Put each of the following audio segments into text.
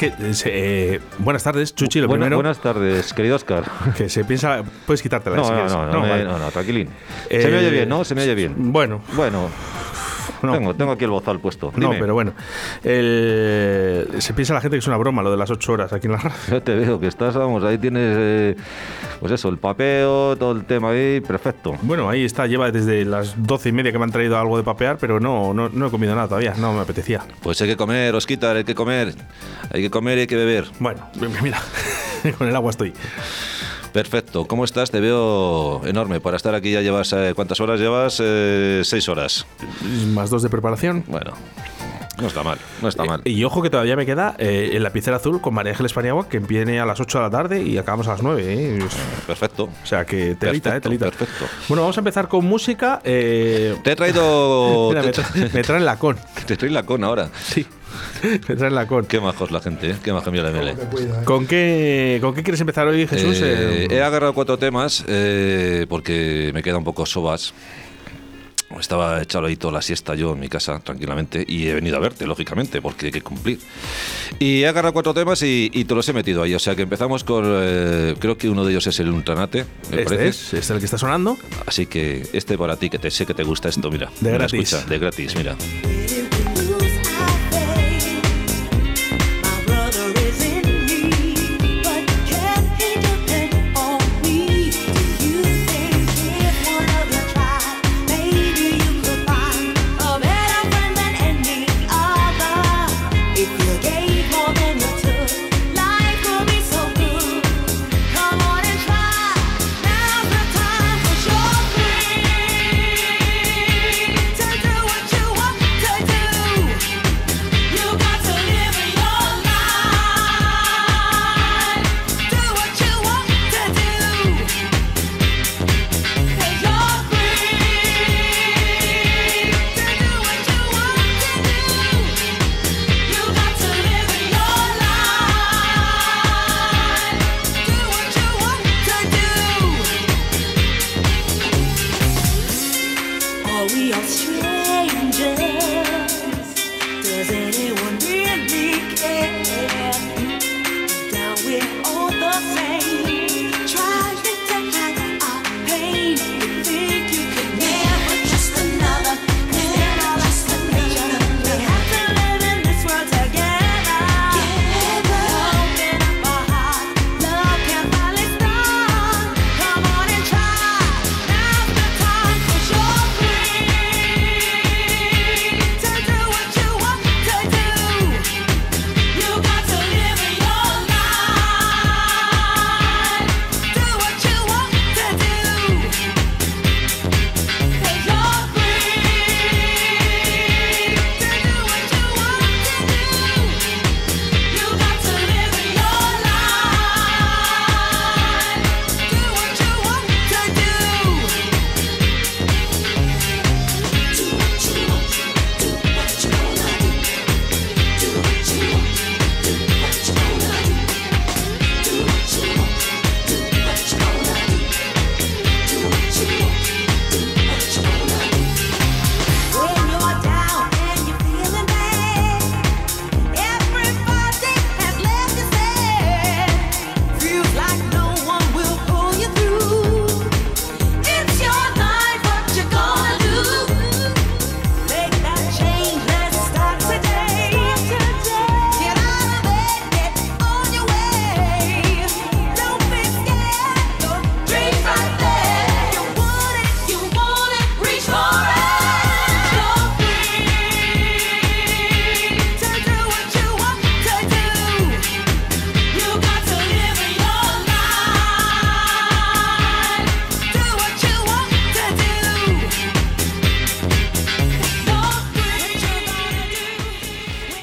Que, eh, buenas tardes, Chuchi, lo Buena- primero. Buenas tardes, querido Oscar. Que se piensa. Puedes quitártela No, si no, no, no, me- vale. no, no, tranquilín. Eh, Se me oye bien, ¿no? Se me oye bien. Bueno, Bueno, no. tengo, tengo aquí el bozal puesto. No, pero bueno. El- se piensa la gente que es una broma lo de las ocho horas aquí en la radio. Ya te veo que estás, vamos, ahí tienes, eh, pues eso, el papeo, todo el tema ahí, perfecto. Bueno, ahí está, lleva desde las doce y media que me han traído algo de papear, pero no, no, no he comido nada todavía, no me apetecía. Pues hay que comer, Osquitar, hay que comer. Hay que comer y hay que beber. Bueno, mira, con el agua estoy. Perfecto. ¿Cómo estás? Te veo enorme. Para estar aquí ya llevas... eh, ¿Cuántas horas llevas? Eh, seis horas. Más dos de preparación. Bueno, no está mal. No está mal. Y ojo que todavía me queda eh, el lapicero azul con María Ángeles Paniagua, que viene a las 8 de la tarde y acabamos a las 9. ¿eh? Perfecto. O sea que telita, eh, Perfecto, telita. perfecto. Bueno, vamos a empezar con música. eh, Te he traído... mira, te, me, tra- me traen la con. te trae la con ahora. Sí, me traen la con. Qué majos la gente, ¿eh? Qué maja mía la ML. ¿Con qué, ¿Con qué quieres empezar hoy, Jesús? Eh, Eh, he agarrado cuatro temas eh, porque me queda un poco sobas. Estaba echado ahí toda la siesta yo en mi casa tranquilamente y he venido a verte, lógicamente, porque hay que cumplir. Y he agarrado cuatro temas y, y te los he metido ahí. O sea que empezamos con. eh, creo que uno de ellos es el Ultranate, me este parece. es, este es el que está sonando. Así que este para ti, que te sé que te gusta esto, mira. De Mira, gratis. escucha, de gratis, mira.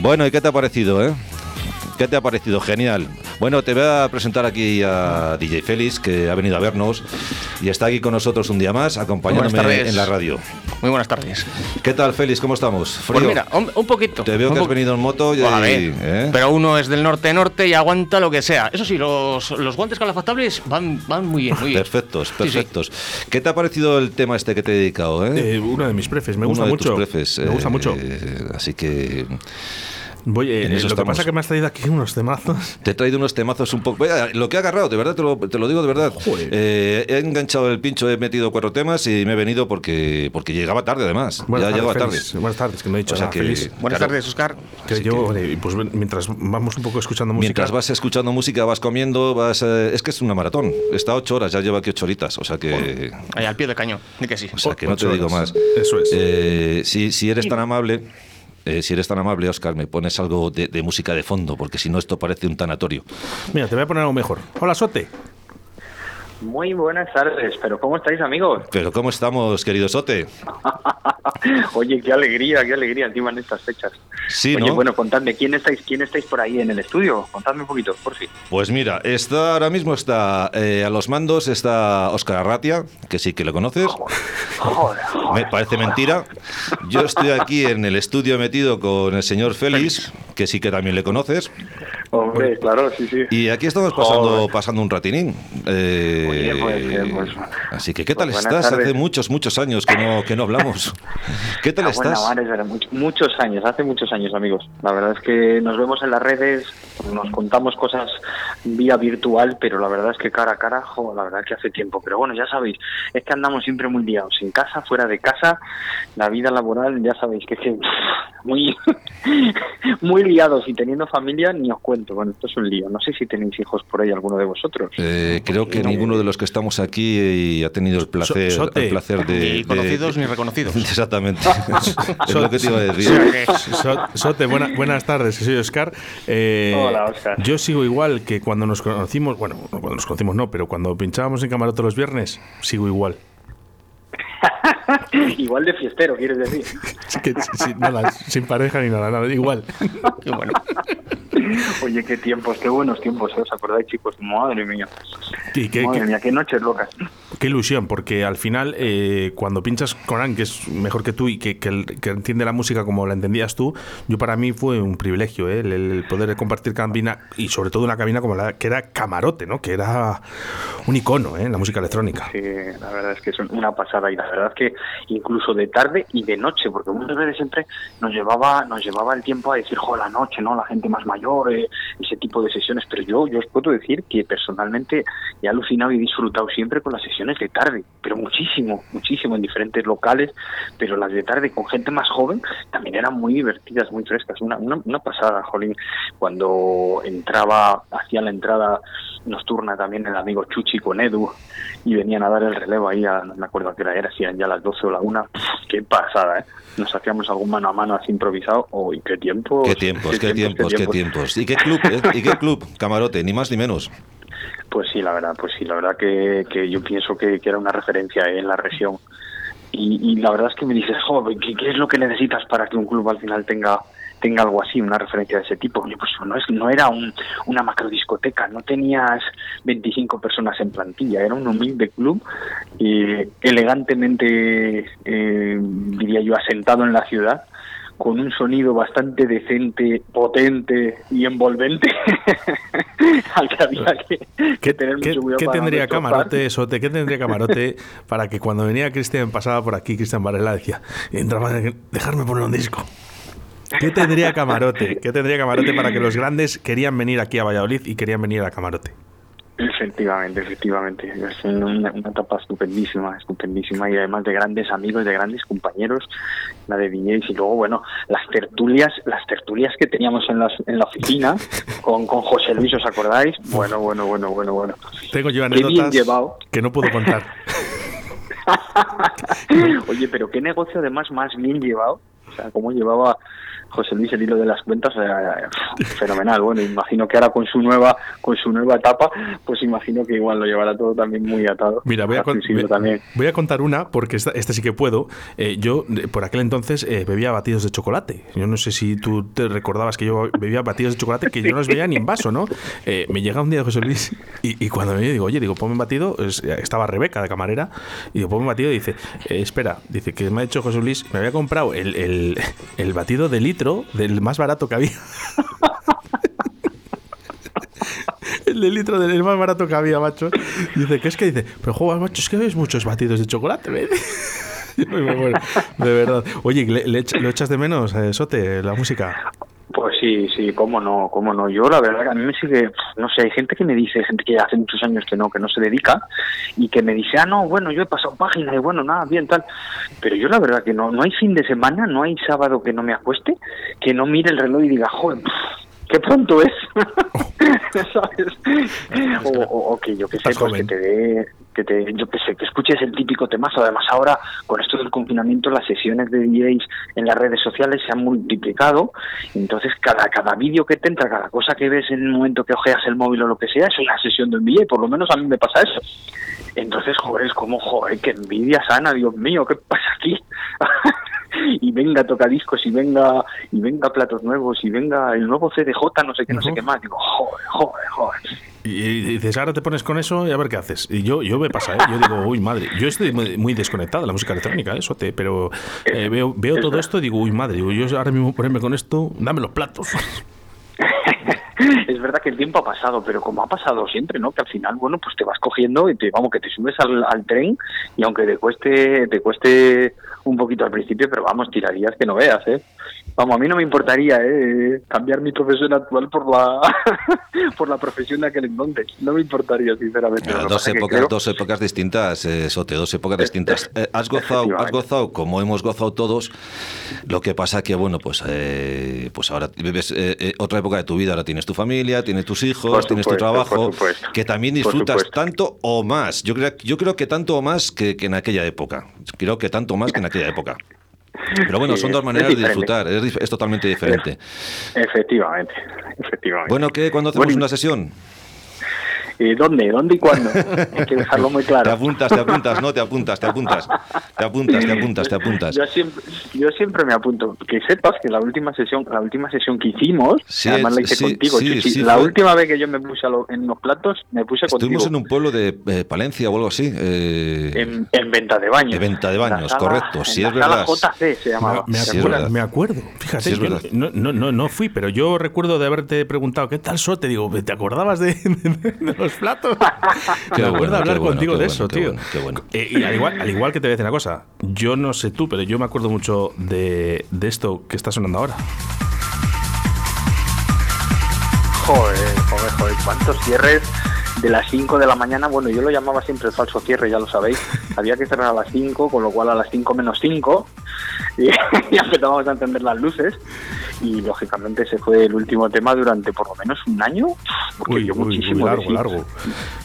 Bueno, ¿y qué te ha parecido, eh? ¿Qué te ha parecido? Genial. Bueno, te voy a presentar aquí a DJ Félix, que ha venido a vernos y está aquí con nosotros un día más, acompañándome en la radio. Muy buenas tardes. ¿Qué tal, Félix? ¿Cómo estamos? ¿Frío? Pues mira, un, un poquito. Te veo que has venido en moto y... Pues a ver, ¿eh? pero uno es del norte-norte y aguanta lo que sea. Eso sí, los, los guantes calefactables van, van muy bien, muy bien. Perfectos, Sí, sí. perfectos. ¿Qué te ha parecido el tema este que te he dedicado? Eh? Eh, uno de mis prefes, me gusta Uno de mucho. tus prefes, me gusta eh, mucho. Así que Voy, eh, lo que estamos. pasa es que me has traído aquí unos temazos. te he traído unos temazos un poco... Lo que he agarrado, de verdad, te lo, te lo digo de verdad. Joder. Eh, he enganchado el pincho, he metido cuatro temas y me he venido porque, porque llegaba tarde, además. Buenas ya tardes, llegaba tarde. Buenas tardes, que no he dicho O sea nada, que- Félix. Buenas Claro. tardes, Oscar. Que yo, que- eh, pues mientras vamos un poco escuchando música. Mientras vas escuchando música, vas comiendo, vas... eh, es que es una maratón. Está ocho horas, ya lleva aquí ocho horitas. O sea que... Ahí al pie del cañón, di que sí. O sea que no te digo más. Eso es. Eh, si, si eres tan amable, eh, si eres tan amable, Oscar, me pones algo de, de música de fondo, porque si no esto parece un tanatorio. Mira, te voy a poner algo mejor. Hola, Sote. Muy buenas tardes, pero ¿cómo estáis amigos? Pero ¿cómo estamos, querido Sote? Oye, qué alegría, qué alegría encima en estas fechas. Sí, Oye, ¿no? bueno, contadme, ¿quién estáis, quién estáis por ahí en el estudio? Contadme un poquito, por fin. Pues mira, está ahora mismo está eh, a los mandos está Oscar Arratia, que sí que lo conoces. Joder, Me parece mentira. Yo estoy aquí en el estudio metido con el señor Félix, que sí que también le conoces. Hombre, claro, sí, sí. Y aquí estamos pasando, Joder. pasando un ratinín. Eh, Oye, pues, eh, pues, así que, ¿qué tal pues buenas estás? Hace muchos, muchos años que no, que no hablamos. ¿Qué tal Ah, bueno, estás? vale, muchos años, hace muchos años, amigos. La verdad es que nos vemos en las redes, nos contamos cosas vía virtual, pero la verdad es que cara a cara, jo, la verdad es que hace tiempo. Pero bueno, ya sabéis, es que andamos siempre muy liados, en casa, fuera de casa, la vida laboral, ya sabéis que es que muy, muy liados y teniendo familia, ni os cuento. Bueno, esto es un lío. No sé si tenéis hijos por ahí, alguno de vosotros. Eh, creo que ninguno de los que estamos aquí eh, ha tenido el placer, So- el placer de, Ni de- conocidos ni reconocidos. Exactamente. es lo que te iba a O decir. sea que- So- Sote, buena- buenas tardes, soy Oscar. Eh, Hola, Óscar. Yo sigo igual que cuando nos conocimos, bueno, no, cuando nos conocimos no, pero cuando pinchábamos en camarote los viernes, sigo igual. Igual de fiestero, quieres decir. Es que, sí, nada, sin pareja ni nada, nada, igual. Qué bueno. Oye, qué tiempos, qué buenos tiempos, ¿eh? ¿os acordáis, chicos? Madre mía. Qué, Madre qué- mía, qué noches locas. qué ilusión, porque al final, eh, cuando pinchas con alguien que es mejor que tú y que, que entiende la música como la entendías tú, yo para mí fue un privilegio, ¿eh? el, el poder compartir cabina y sobre todo una cabina como la que era Camarote, ¿no? que era un icono ¿eh? en la música electrónica. Sí, la verdad es que es una pasada y la verdad es que incluso de tarde y de noche, porque muchas veces siempre nos llevaba nos llevaba el tiempo a decir, jo, la noche, ¿no? La gente más mayor, eh, ese tipo de sesiones, pero yo, yo os puedo decir que personalmente he alucinado y disfrutado siempre con las sesiones de tarde, pero muchísimo, muchísimo en diferentes locales, pero las de tarde con gente más joven también eran muy divertidas, muy frescas, una, una, una pasada, Jolín, cuando entraba, hacía la entrada nocturna también el amigo Chuchi con Edu y venían a dar el relevo ahí, no me acuerdo hora era, eran ya las 12 o la 1, qué pasada, ¿eh? Nos hacíamos algún mano a mano así improvisado, uy, qué tiempo. Qué tiempos, qué tiempos, qué tiempos. ¿Y qué club? eh? ¿Y qué club? Camarote, ni más ni menos. Pues sí, la verdad, pues sí, la verdad que, que yo pienso que, que era una referencia eh, en la región. Y, y la verdad es que me dices, joder, ¿qué, qué es lo que necesitas para que un club al final tenga tenga algo así, una referencia de ese tipo? Pues no, es, no era un, una macrodiscoteca, no tenías 25 personas en plantilla, era un humilde club, eh, elegantemente, eh, diría yo, asentado en la ciudad, con un sonido bastante decente, potente y envolvente, al que había que, que ¿Qué, tener mucho cuidado qué para tendría. Camarote, Sote? ¿Qué tendría Camarote para que cuando venía Cristian, pasaba por aquí, Cristian Varela decía, entraba, dejarme poner un disco? ¿Qué tendría Camarote? ¿Qué tendría Camarote para que los grandes querían venir aquí a Valladolid y querían venir a Camarote? Efectivamente, efectivamente. Es una, una etapa estupendísima, estupendísima y además de grandes amigos, de grandes compañeros, la de DJs y luego, bueno, las tertulias, las tertulias que teníamos en, las, en la oficina con, con José Luis, ¿os acordáis? Bueno, bueno, bueno, bueno, bueno. Tengo yo anécdotas llevado. que no puedo contar. Oye, pero qué negocio además más bien llevado O sea, cómo llevaba José Luis el hilo de las cuentas, sea, fenomenal. Bueno, imagino que ahora con su nueva con su nueva etapa, pues imagino que igual lo llevará todo también muy atado. Mira, voy a, con- voy- voy contar una, porque esta, esta sí que puedo. Eh, yo, eh, por aquel entonces, eh, bebía batidos de chocolate. Yo no sé si tú te recordabas que yo bebía batidos de chocolate, que yo no los veía ni en vaso, ¿no? Eh, me llega un día José Luis y, y cuando me digo, oye, digo, ponme un batido. es- estaba Rebeca, de camarera, y digo, ponme un batido. Y dice, eh, espera, dice que me ha dicho José Luis, me había comprado el, el- el batido de litro, del más barato que había. El de litro del más barato que había, macho. Dice, ¿qué es que dice? Pero joder, macho, es que ves muchos batidos de chocolate, de verdad. Oye, ¿le, ¿lo echas de menos, eh, Sote, la música? Pues sí, sí, cómo no, cómo no. Yo la verdad que a mí me sigue, no sé, hay gente que me dice, gente que hace muchos años que no, que no se dedica y que me dice, ah, no, bueno, yo he pasado página y bueno, nada, bien, tal. Pero yo la verdad que no, no hay fin de semana, no hay sábado que no me acueste, que no mire el reloj y diga, joder, pff, qué pronto es. ¿Sabes? O, o- o que yo que sé, pues que te dé, que te, yo que que escuches el típico temazo. Además ahora, con esto del confinamiento, las sesiones de DJs en las redes sociales se han multiplicado. Entonces, cada, cada vídeo que te entra, cada cosa que ves en el momento que ojeas el móvil o lo que sea, es una sesión de un DJ. Por lo menos a mí me pasa eso. Entonces, joder, es como, joder, qué envidia sana, Dios mío, ¿qué pasa aquí? y venga tocadiscos y venga y venga platos nuevos y venga el nuevo CDJ, no sé qué, no sé qué más. Digo, joder, joder, joder. Y, dices, ahora te pones con eso y a ver qué haces. Y yo, yo me pasa, ¿eh? Yo digo, uy, madre. Yo estoy muy, muy desconectado de la música electrónica, ¿eh? Sote, pero eh, veo, veo todo esto y digo, uy, madre. Digo, yo ahora mismo ponerme con esto, dame los platos. es verdad que el tiempo ha pasado, pero como ha pasado siempre, ¿no? Que al final, bueno, pues te vas cogiendo y te, vamos, que te subes al, tren y aunque te cueste, te cueste un poquito al principio, pero vamos, tirarías que no veas, ¿eh? Vamos, a mí no me importaría, ¿eh? Cambiar mi profesión actual por la, por la profesión de aquel entonces. No me importaría, sinceramente. Dos épocas, creo- dos épocas distintas, eh, Sote, dos épocas distintas. Eh, has gozado, has gozado como hemos gozado todos. Lo que pasa que bueno, pues, eh, pues ahora vives eh, eh, otra época de tu vida. Ahora tienes tu familia, tienes tus hijos, tienes tu trabajo, que también disfrutas tanto o más. Yo creo, yo creo que tanto o más que, que en aquella época. Creo que tanto más que en aquella época. Pero bueno, son dos maneras de disfrutar. Es, es totalmente diferente. Efectivamente, efectivamente. Bueno, ¿qué? ¿Cuándo hacemos Bueno, una sesión? ¿Y dónde? ¿Dónde y cuándo? Hay que dejarlo muy Te claro. apuntas, te apuntas, no te apuntas, te apuntas. Te apuntas, te apuntas, te apuntas. Yo siempre, yo siempre me apunto. Que sepas que la última sesión, la última sesión que hicimos, Sí, además la hice sí, contigo, sí, Chuchi, sí, la fue- última vez que yo me puse a lo- en los platos, me puse Estuvimos contigo. en un pueblo de eh, Palencia o algo así. eh, En, en venta de baños. De venta de baños, sala- correcto, en sí, la es verdad. JC se llamaba. Me, Sí, es acuerdo, verdad. me acuerdo. Fíjate, Sí, es verdad. no, no, no, no fui, pero yo recuerdo de haberte preguntado, ¿qué tal Sote? Digo, ¿te acordabas de, de los platos? Qué me acuerdo bueno, hablar qué bueno, contigo qué de bueno, eso, qué tío. qué bueno. Eh, y al igual, al igual que te voy a decir una cosa, yo no sé tú, pero yo me acuerdo mucho de, de esto que está sonando ahora. Joder, joder, joder, cuántos cierres de las 5 de la mañana. Bueno, yo lo llamaba siempre el falso cierre, ya lo sabéis. Había que cerrar a las 5, con lo cual a las 5 menos 5 y ya empezábamos a encender las luces. Y lógicamente ese fue el último tema durante por lo menos un año. Porque Uy, yo uy, uy, muchísimo de largo, sí. largo.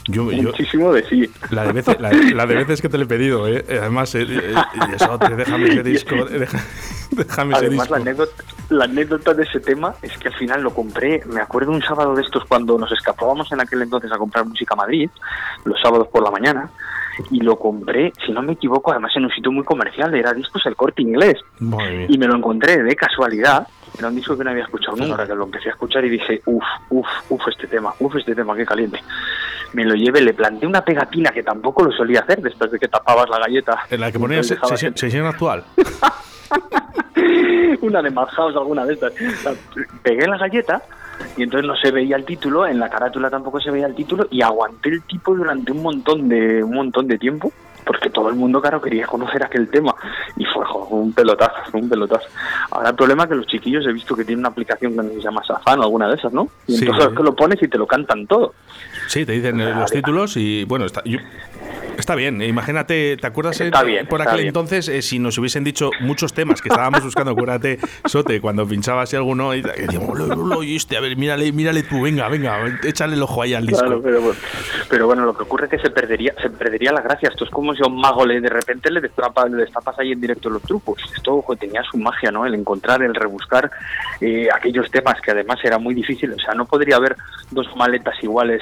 Yo, yo- Muchísimo de sí. la, de veces, la, la de veces que te lo he pedido, ¿eh? Además, eh, eh, eso, déjame ese disco. deja- déjame ese Además, disco. la anécdota, la anécdota de ese tema es que al final lo compré, me acuerdo un sábado de estos cuando nos escapábamos en aquel entonces a comprar música a Madrid, los sábados por la mañana, y lo compré, si no me equivoco, además en un sitio muy comercial, era Discos El Corte Inglés, y me lo encontré de casualidad, era un disco que no había escuchado nunca, que lo empecé a escuchar y dije, uff, uff, uff, este tema, uff, este tema, qué caliente. Me lo llevé, le planté una pegatina que tampoco lo solía hacer después de que tapabas la galleta. En la que ponías sesión, sesión actual. una de Madhouse, alguna de estas. Pegué la galleta y entonces no se veía el título, en la carátula tampoco se veía el título y aguanté el tipo durante un montón de un montón de tiempo porque todo el mundo claro quería conocer aquel tema y fue jo, un pelotazo, fue un pelotazo. Ahora el problema es que los chiquillos he visto que tienen una aplicación que se llama Safan o alguna de esas, ¿no? Y Sí. entonces es que lo pones y te lo cantan todo. Sí, te dicen eh, los títulos y bueno, está, yo- Está bien, eh, imagínate, ¿te acuerdas eh, Está bien, por aquel bien. entonces eh, si nos hubiesen dicho muchos temas que estábamos buscando, acuérdate, Sote, cuando pinchabas y alguno y decíamos, "Lo, este, a ver, mírale, mírale tú, venga, venga, échale el ojo ahí al disco. Claro, pero, bueno, pero bueno, lo que ocurre es que se perdería, se perdería la gracia. Esto es como si a un mago le de repente le destapas, le destapas ahí en directo los trucos. Esto ojo, tenía su magia, ¿no? El encontrar, el rebuscar eh, aquellos temas que además era muy difícil. O sea, no podría haber dos maletas iguales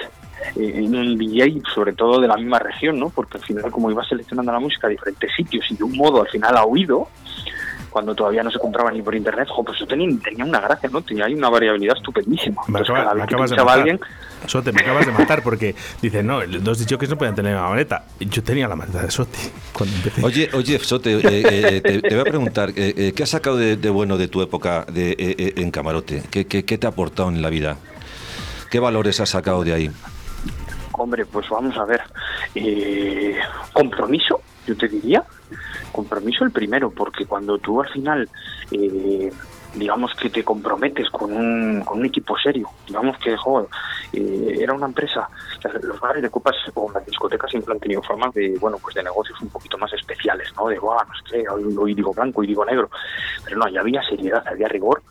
en un DJ, sobre todo de la misma región, ¿no? Porque al final, como ibas seleccionando la música a diferentes sitios y de un modo al final a oído, cuando todavía no se compraba ni por internet, jo, pues eso tenía, tenía una gracia, ¿no? Tenía ahí una variabilidad estupendísima. Me, Entonces, acaba- me acabas de matar. alguien, Sote, me acabas de matar porque dicen, no, el- dos que no podían tener la maleta. Yo tenía la maleta de Sote cuando empecé. Oye, oye, Sote, eh, eh, te, te voy a preguntar, eh, eh, ¿qué has sacado de, de bueno de tu época de, eh, eh, en camarote? ¿Qué, qué, qué te ha aportado en la vida? ¿Qué valores has sacado de ahí? Hombre, pues vamos a ver. Eh, compromiso, yo te diría. Compromiso el primero, porque cuando tú al final, eh, digamos que te comprometes con un, equipo serio, digamos que, joder, eh, era una empresa, los bares de copas o las discotecas siempre han tenido formas de, bueno, pues de negocios un poquito más especiales, ¿no? De, guau, no sé hoy, hoy digo blanco y digo negro. Pero no, ya había seriedad, había rigor,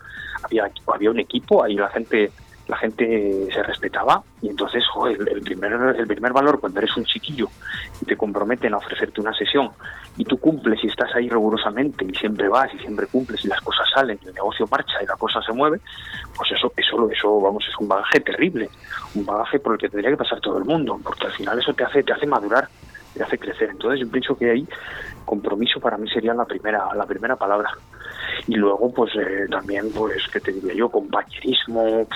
había, había un equipo, ahí la gente la gente se respetaba y entonces el primer el primer valor cuando eres un chiquillo y te comprometen a ofrecerte una sesión y tú cumples y estás ahí rigurosamente y siempre vas y siempre cumples y las cosas salen y el negocio marcha y la cosa se mueve pues eso eso eso vamos es un bagaje terrible un bagaje por el que tendría que pasar todo el mundo porque al final eso te hace te hace madurar te hace crecer. Entonces yo pienso que ahí compromiso para mí sería la primera la primera palabra y luego pues eh, también pues qué te diría yo compañerismo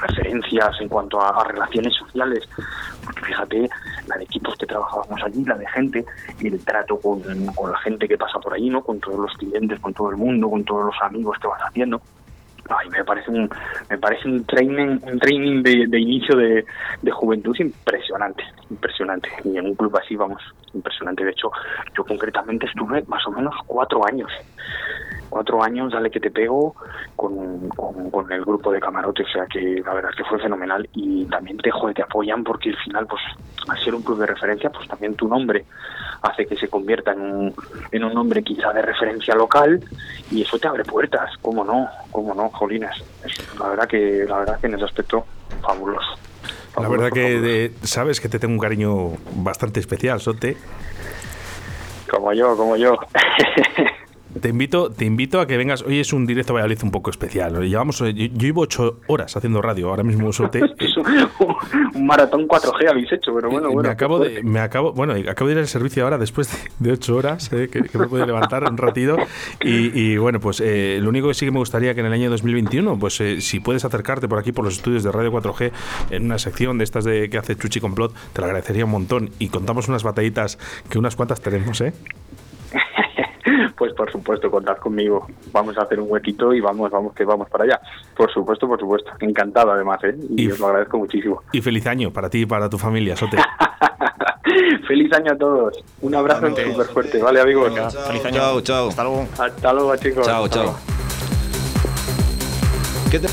referencias en cuanto a, a relaciones sociales. Porque fíjate la de equipos que trabajábamos allí la de gente y el trato con, con la gente que pasa por allí no con todos los clientes con todo el mundo con todos los amigos que vas haciendo Ay, me parece un me parece un training un training de, de inicio de, de juventud impresionante impresionante. Y en un club así vamos impresionante. De hecho yo concretamente estuve más o menos cuatro años cuatro años dale que te pego con, con, con el grupo de camarote o sea que la verdad que fue fenomenal y también te joder, te apoyan porque al final pues al ser un club de referencia pues también tu nombre hace que se convierta en un, en un nombre quizá de referencia local y eso te abre puertas, cómo no, cómo no, jolines. Es- la verdad que la verdad que en ese aspecto fabuloso. La verdad que de- sabes que te tengo un cariño bastante especial, Sote. como yo, como yo. Te invito, te invito a que vengas. Hoy es un directo Valladolid un poco especial. Llevamos, eh, yo, yo llevo ocho horas haciendo radio ahora mismo. Es un, maratón 4G habéis hecho, pero bueno, Eh, bueno. me acabo qué de, me acabo, bueno, acabo de ir al servicio ahora después de, ocho horas, eh, que, que me puedo levantar un ratito. Y, y, bueno, pues eh, lo único que sí que me gustaría que en el año 2021, pues eh, si puedes acercarte por aquí por los estudios de Radio 4G en una sección de estas de que hace Chuchi Complot, te lo agradecería un montón. Y contamos unas batallitas que unas cuantas tenemos, ¿eh? Pues por supuesto, contad conmigo. Vamos a hacer un huequito y vamos, vamos que vamos para allá. Por supuesto, por supuesto. Encantado además, ¿eh? Y, Y- os lo agradezco muchísimo. Y feliz año para ti y para tu familia, Sote. Feliz año a todos. Un abrazo súper fuerte, ¿vale, amigos? Venga, feliz año. Chao, chao. Hasta luego. Hasta luego, chicos. Chao, chao. ¿Qué te-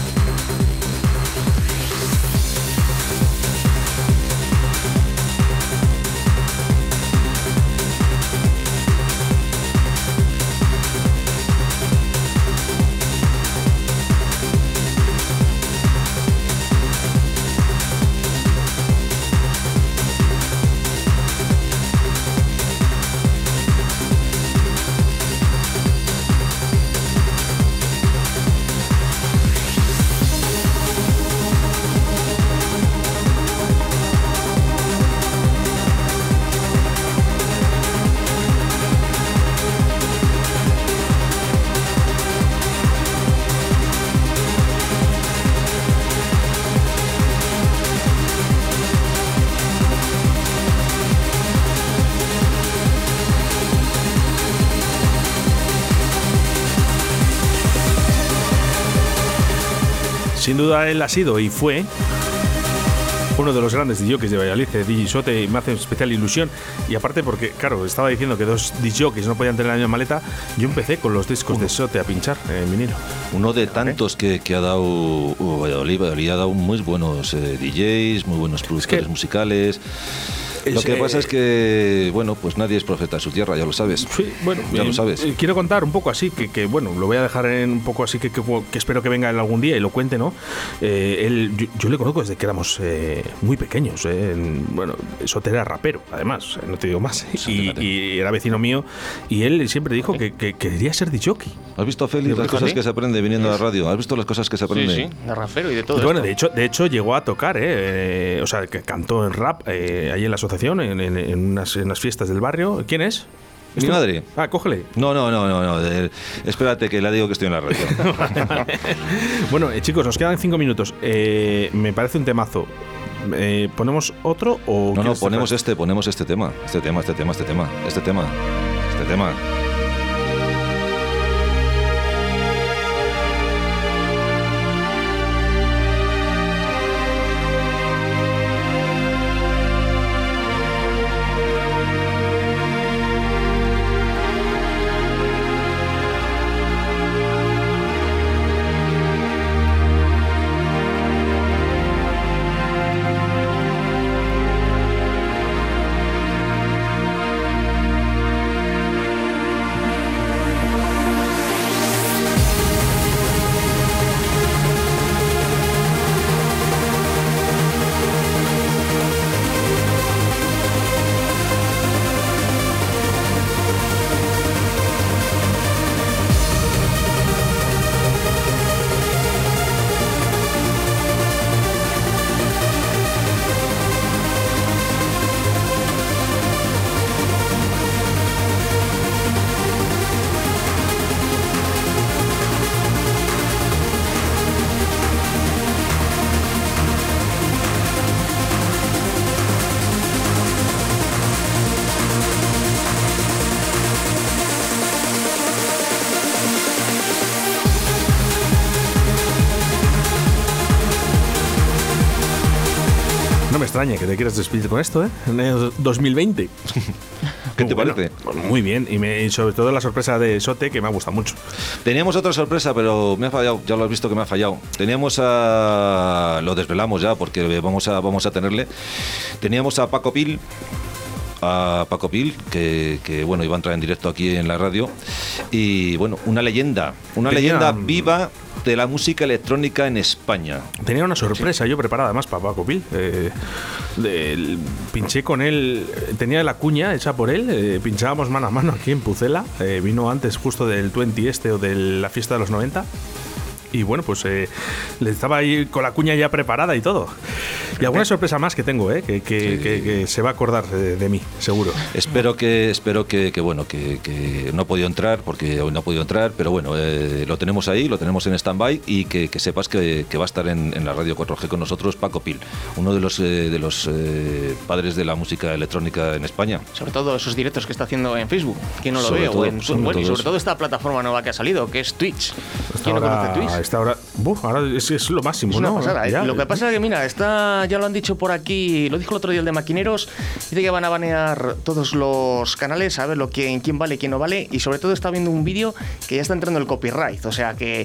duda él ha sido y fue uno de los grandes DJs de Valladolid, eh, DJ Sote, y me hace especial ilusión. Y aparte porque, claro, estaba diciendo que dos DJs no podían tener la misma maleta, yo empecé con los discos de Sote a pinchar eh, en vinilo. Uno de tantos que, que ha dado uh, Valladolid. Valladolid ha dado muy buenos eh, DJs, muy buenos productores que- musicales. Lo que eh, pasa es que, bueno, pues nadie es profeta de su tierra, ya lo sabes. Sí, bueno, Ya eh, lo sabes. eh, quiero contar un poco así, que, que, bueno, lo voy a dejar en un poco así, que, que- que espero que venga él algún día y lo cuente, ¿no? Eh, él, yo, yo le conozco desde que éramos eh, muy pequeños, eh, en- bueno, Soter era rapero, además, no te digo más, y, y era vecino mío, y él siempre dijo que, que- que quería ser disjockey. ¿Has visto, Félix, las cosas que se aprende viniendo a la radio? ¿Has visto las cosas que se Sí, aprenden? sí, de rapero y de todo. Pues bueno, esto. de hecho, de hecho llegó a tocar, ¿eh? Eh, o sea, que cantó en rap eh, ahí en la asociación, en, en- en unas, en unas fiestas del barrio. ¿Quién es? Mi ¿Es tu- madre. Ah, cógele. No, no, no, no, no. eh, espérate que le digo que estoy en la radio. Bueno, eh, chicos, nos quedan cinco minutos. Eh, me parece un temazo. Eh, ¿Ponemos otro o.? No, no, ponemos cerrar? este, ponemos este tema. Este tema, este tema, este tema, este tema, este tema. Extraña que te quieras despedir con esto, ¿eh? En el 2020. ¿Qué te Bueno, parece? pues muy bien. Y, me- y sobre todo la sorpresa de Sote, que me ha gustado mucho. Teníamos otra sorpresa, pero me ha fallado. Ya lo has visto que me ha fallado. Teníamos a. Lo desvelamos ya porque vamos a, vamos a tenerle. Teníamos a Paco Pil. A Paco Pil, que, que, bueno, iba a entrar en directo aquí en la radio. Y bueno, una leyenda. Una Tenía- leyenda viva de la música electrónica en España. Tenía una sorpresa yo preparada además para Paco Pil. Eh, pinché con él, tenía la cuña hecha por él, eh, pinchábamos mano a mano aquí en Pucela. eh, vino antes justo del 20 este o de la fiesta de los 90. Y bueno, pues eh, le estaba ahí con la cuña ya preparada y todo. Y alguna sorpresa más que tengo, ¿eh? que, que- que- que se va a acordar de, de mí, seguro. Espero que, espero que, que, bueno, que, que no ha podido entrar porque hoy no ha podido entrar, pero bueno, eh, lo tenemos ahí, lo tenemos en stand-by y que, que sepas que, que va a estar en, en la radio 4G con nosotros Paco Pil, uno de los, eh, de los eh, padres de la música electrónica en España. Sobre todo esos directos que está haciendo en Facebook, que no lo Sobre ve, todo, o en sobre bueno, y sobre todo esta plataforma nueva que ha salido, que es Twitch. ¿Quién no conoce Twitch? Esta hora, Buf, ahora es, es lo máximo, Es una ¿no? pasada, ¿eh? Ya, Lo que pasa es que, mira, está, ya lo han dicho por aquí, lo dijo el otro día el de Maquineros, dice que van a banear todos los canales, a ver lo que, quién vale y quién no vale, y sobre todo está viendo un vídeo que ya está entrando el copyright, o sea que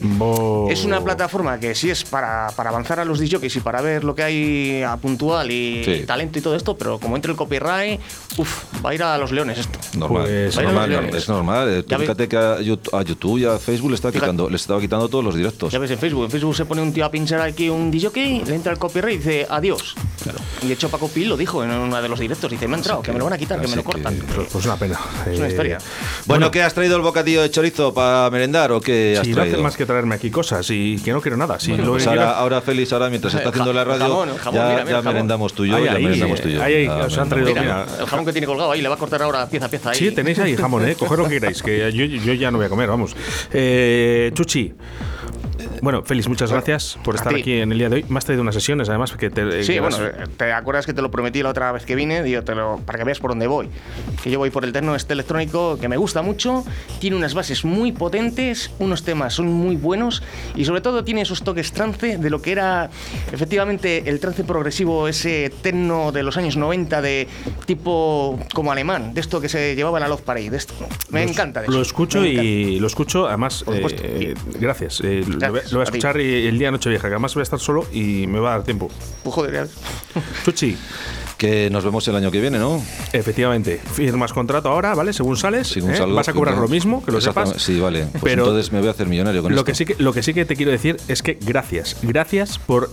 es una plataforma que sí es para, para avanzar a los disjockeys y para ver lo que hay a puntual y Sí. talento y todo esto, pero como entre el copyright, uff, va a ir a los leones esto. Normal, Pues- es normal, leones. es normal. Tú fíjate que a YouTube, y a Facebook le, está quitando, les estaba quitando todos los directos. Ya ves en Facebook, en Facebook se pone un tío a pinchar aquí un disjockey, le entra el copyright y dice adiós. Y de hecho Paco Pil lo dijo en uno de los directos, dice, me ha entrado, que, me lo van a quitar, que me lo así que- cortan. Pues, pues una pena. Es una Eh, historia. Bueno, ¿qué has traído el bocadillo de chorizo para merendar o qué has no traído? hace más que traerme aquí cosas y que no quiero nada. Si Bueno, lo pues que ahora, ahora, Félix, ahora mientras está haciendo ja- la radio, jamón, jamón, ya, mira, mira ya merendamos tú y yo, Ahí, ya ahí, merendamos tú y yo. ahí, ahí, Ya os han traído- Mira, mira. el jamón que tiene colgado ahí, le va a cortar ahora pieza a pieza ahí. Sí, tenéis ahí jamón, ¿eh? Coger lo que queráis, que yo, yo ya no voy a comer, vamos. Eh, Chuchi. Bueno, Félix, muchas gracias por estar aquí en el día de hoy. Me has traído unas sesiones, además, que te. Sí, que bueno, ¿te acuerdas que te lo prometí la otra vez que vine? Digo, te lo, para que veas por dónde voy. Que yo voy por el terno este electrónico que me gusta mucho, tiene unas bases muy potentes, unos temas son muy buenos y sobre todo tiene esos toques trance de lo que era efectivamente el trance progresivo, ese techno de los años 90 de tipo como alemán, de esto que se llevaba en la Love Parade. de esto. Me Lo- encanta. de Lo eso, escucho y lo escucho, además, eh, gracias. eh, Gracias, lo voy a a ti. escuchar y- el día de Nochevieja, que además voy a estar solo y me va a dar tiempo. Pues, joder, ya- Chuchi, Que nos vemos el año que viene, ¿no? Efectivamente, firmas contrato ahora, ¿vale? Según sales, Según ¿eh? salgo, vas a cobrar lo mismo, que lo sepas. Sí, vale. Pues Pero entonces me voy a hacer millonario con lo esto. que sí que lo que sí que te quiero decir es que gracias, gracias por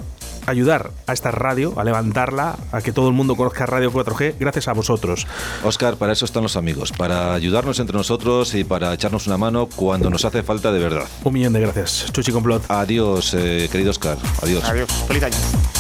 ayudar a esta radio a levantarla, a que todo el mundo conozca Radio 4G, gracias a vosotros. Oscar, para eso están los amigos, para ayudarnos entre nosotros y para echarnos una mano cuando nos hace falta de verdad. Un millón de gracias, Chuchi Complot. Adiós, eh, querido Oscar. Adiós. Adiós, feliz año.